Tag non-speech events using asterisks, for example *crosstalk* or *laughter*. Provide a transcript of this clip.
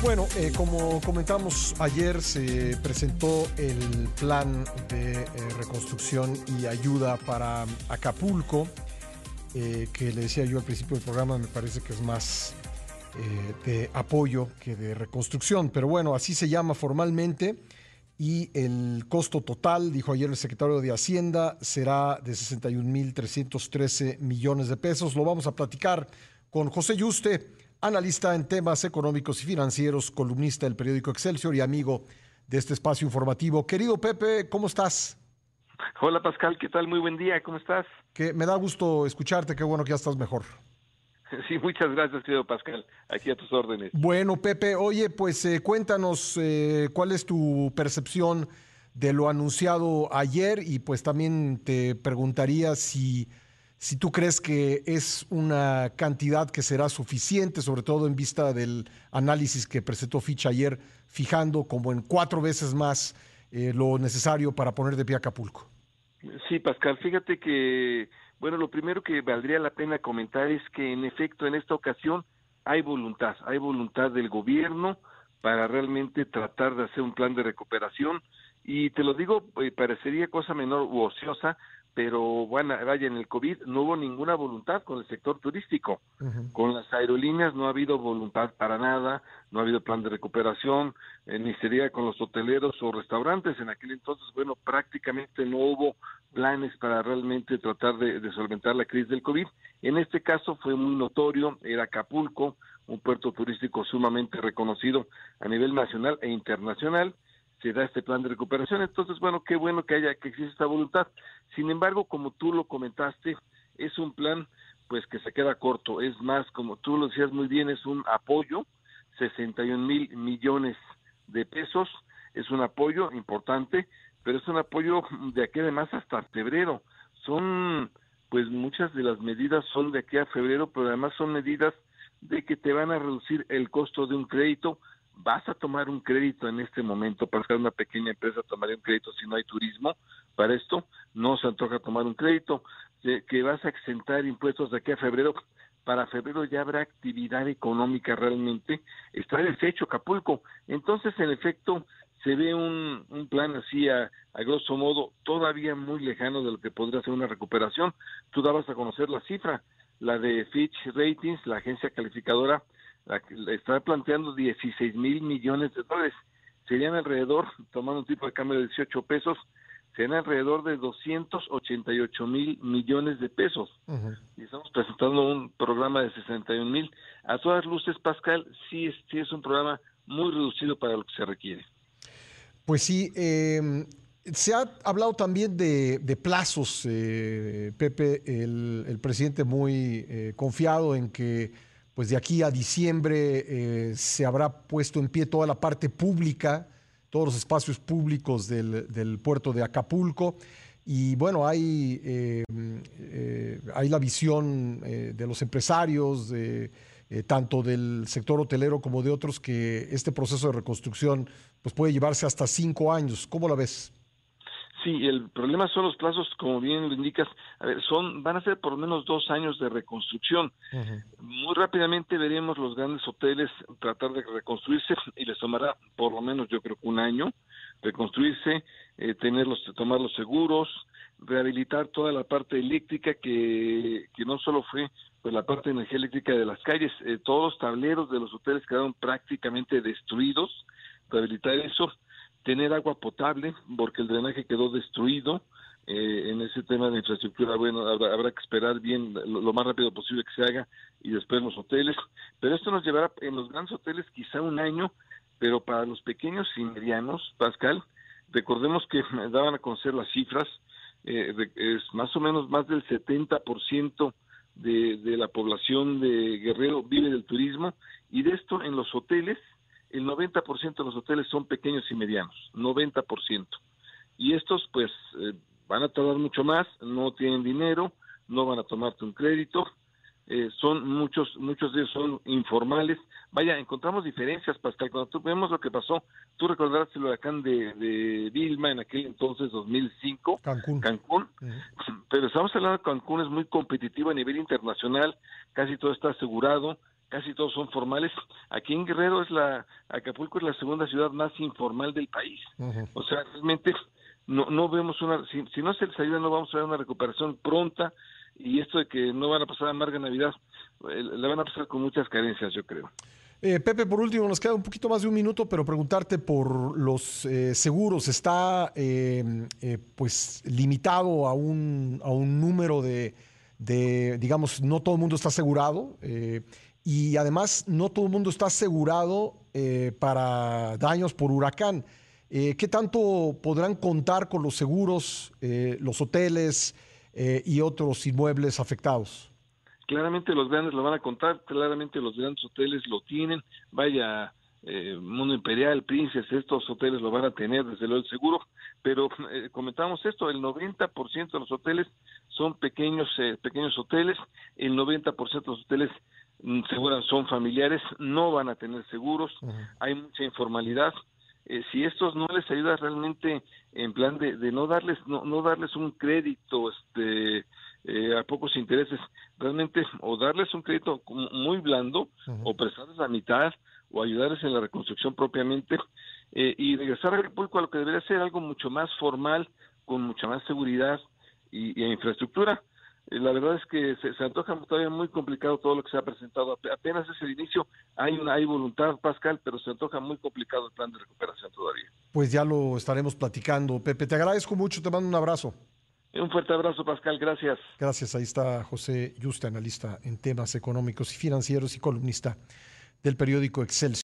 Bueno, eh, como comentamos ayer, se presentó el plan de eh, reconstrucción y ayuda para Acapulco, eh, que le decía yo al principio del programa, me parece que es más de apoyo que de reconstrucción, pero bueno, así se llama formalmente y el costo total, dijo ayer el secretario de Hacienda, será de 61.313 millones de pesos. Lo vamos a platicar con José Yuste analista en temas económicos y financieros, columnista del periódico Excelsior y amigo de este espacio informativo. Querido Pepe, ¿cómo estás? Hola Pascal, ¿qué tal? Muy buen día, ¿cómo estás? Que me da gusto escucharte, qué bueno que ya estás mejor. *laughs* Sí, muchas gracias, querido Pascal. Aquí a tus órdenes. Bueno, Pepe, oye, pues eh, cuéntanos eh, cuál es tu percepción de lo anunciado ayer y pues también te preguntaría si si tú crees que es una cantidad que será suficiente, sobre todo en vista del análisis que presentó Fitch ayer, fijando como en cuatro veces más eh, lo necesario para poner de pie Acapulco. Sí, Pascal, fíjate que, bueno, lo primero que valdría la pena comentar es que en efecto en esta ocasión hay voluntad, hay voluntad del gobierno para realmente tratar de hacer un plan de recuperación y te lo digo, eh, parecería cosa menor u ociosa, pero bueno, vaya, en el COVID no hubo ninguna voluntad con el sector turístico. Con las aerolíneas no ha habido voluntad para nada, no ha habido plan de recuperación, eh, ni sería con los hoteleros o restaurantes. En aquel entonces, bueno, prácticamente no hubo planes para realmente tratar de, de solventar la crisis del COVID. En este caso fue muy notorio, era Acapulco, un puerto turístico sumamente reconocido a nivel nacional e internacional, se da este plan de recuperación. Entonces, bueno, qué bueno que haya, que existe esta voluntad. Sin embargo, como tú lo comentaste, es un plan pues que se queda corto. Es más, como tú lo decías muy bien, es un apoyo, 61 mil millones de pesos, es un apoyo importante, pero es un apoyo de aquí además hasta febrero. Son, pues muchas de las medidas son de aquí a febrero, pero además son medidas de que te van a reducir el costo de un crédito, vas a tomar un crédito en este momento para ser una pequeña empresa tomaría un crédito si no hay turismo para esto no se antoja tomar un crédito que vas a exentar impuestos de aquí a febrero para febrero ya habrá actividad económica realmente está deshecho Acapulco. Entonces en efecto se ve un, un plan así a, a grosso modo todavía muy lejano de lo que podría ser una recuperación. Tú dabas a conocer la cifra la de Fitch Ratings la agencia calificadora está planteando 16 mil millones de dólares. Serían alrededor, tomando un tipo de cambio de 18 pesos, serían alrededor de 288 mil millones de pesos. Y estamos presentando un programa de 61 mil. A todas luces, Pascal, sí es, sí es un programa muy reducido para lo que se requiere. Pues sí, em, se ha hablado también de, plazos, eh, Pepe, el, el, presidente muy eh, confiado en que pues de aquí a diciembre eh, se habrá puesto en pie toda la parte pública, todos los espacios públicos del, puerto de Acapulco. Y bueno, hay, eh, eh, hay la visión de los empresarios, tanto del sector hotelero como de otros, que este proceso de reconstrucción pues puede llevarse hasta cinco años. ¿Cómo la ves? Sí, el problema son los plazos, como bien lo indicas, a ver, son, van a ser por lo menos dos años de reconstrucción. Muy rápidamente veremos los grandes hoteles tratar de reconstruirse y les tomará por lo menos yo creo que un año reconstruirse, eh, tenerlos, tomar los seguros, rehabilitar toda la parte eléctrica que, que no solo fue pues la parte de energía eléctrica de las calles, eh, todos los tableros de los hoteles quedaron prácticamente destruidos, rehabilitar eso, tener agua potable, porque el drenaje quedó destruido. Eh, en ese tema de infraestructura, bueno, habrá, que esperar bien lo, más rápido posible que se haga y después los hoteles. Pero esto nos llevará en los grandes hoteles quizá un año, pero para los pequeños y medianos, Pascal, recordemos que *laughs* daban a conocer las cifras, eh, es más o menos más del 70% de, de la población de Guerrero vive del turismo y de esto en los hoteles el 90% de los hoteles son pequeños y medianos, 90%. Y estos pues eh, van a tardar mucho más, no tienen dinero, no van a tomarte un crédito, eh, son muchos, muchos de ellos son informales. Vaya, encontramos diferencias, Pascal, cuando tú vemos lo que pasó, tú recordarás el huracán de, de Vilma en aquel entonces, 2005, Cancún, Cancún. pero estamos hablando de Cancún, es muy competitivo a nivel internacional, casi todo está asegurado, casi todos son formales. Aquí en Guerrero es la, Acapulco es la segunda ciudad más informal del país. O sea, realmente no, no vemos una, si, si, no se les ayuda no vamos a ver una recuperación pronta y esto de que no van a pasar amarga Navidad, eh, le van a pasar con muchas carencias, yo creo. Eh, Pepe, por último, nos queda un poquito más de un minuto, pero preguntarte por los eh, seguros. ¿Está pues limitado a un, a un número de, de, digamos, no todo el mundo está asegurado? Y además, no todo el mundo está asegurado para daños por huracán. ¿Qué tanto podrán contar con los seguros, los hoteles y otros inmuebles afectados? claramente los grandes lo van a contar, claramente los grandes hoteles lo tienen, vaya eh, Mundo Imperial, Princes, estos hoteles lo van a tener desde luego el seguro, pero eh, comentamos esto, el 90% de los hoteles son pequeños eh, pequeños hoteles, el 90% de los hoteles mm, seguros son familiares, no van a tener seguros, hay mucha informalidad, eh, si estos no les ayuda realmente en plan de, de no darles no, no darles un crédito este eh, a pocos intereses, realmente o darles un crédito muy blando o prestarles la mitad o ayudarles en la reconstrucción propiamente eh, y regresar a Acapulco a lo que debería ser algo mucho más formal, con mucha más seguridad y, infraestructura. Eh, la verdad es que se, se, antoja todavía muy complicado todo lo que se ha presentado. Apenas es el inicio, hay una hay voluntad, Pascal, pero se antoja muy complicado el plan de recuperación todavía. Pues ya lo estaremos platicando. Pepe, te agradezco mucho, te mando un abrazo. Un fuerte abrazo, Pascal. Gracias. Gracias. Ahí está José Yuste, analista en temas económicos y financieros y columnista del periódico Excelsior.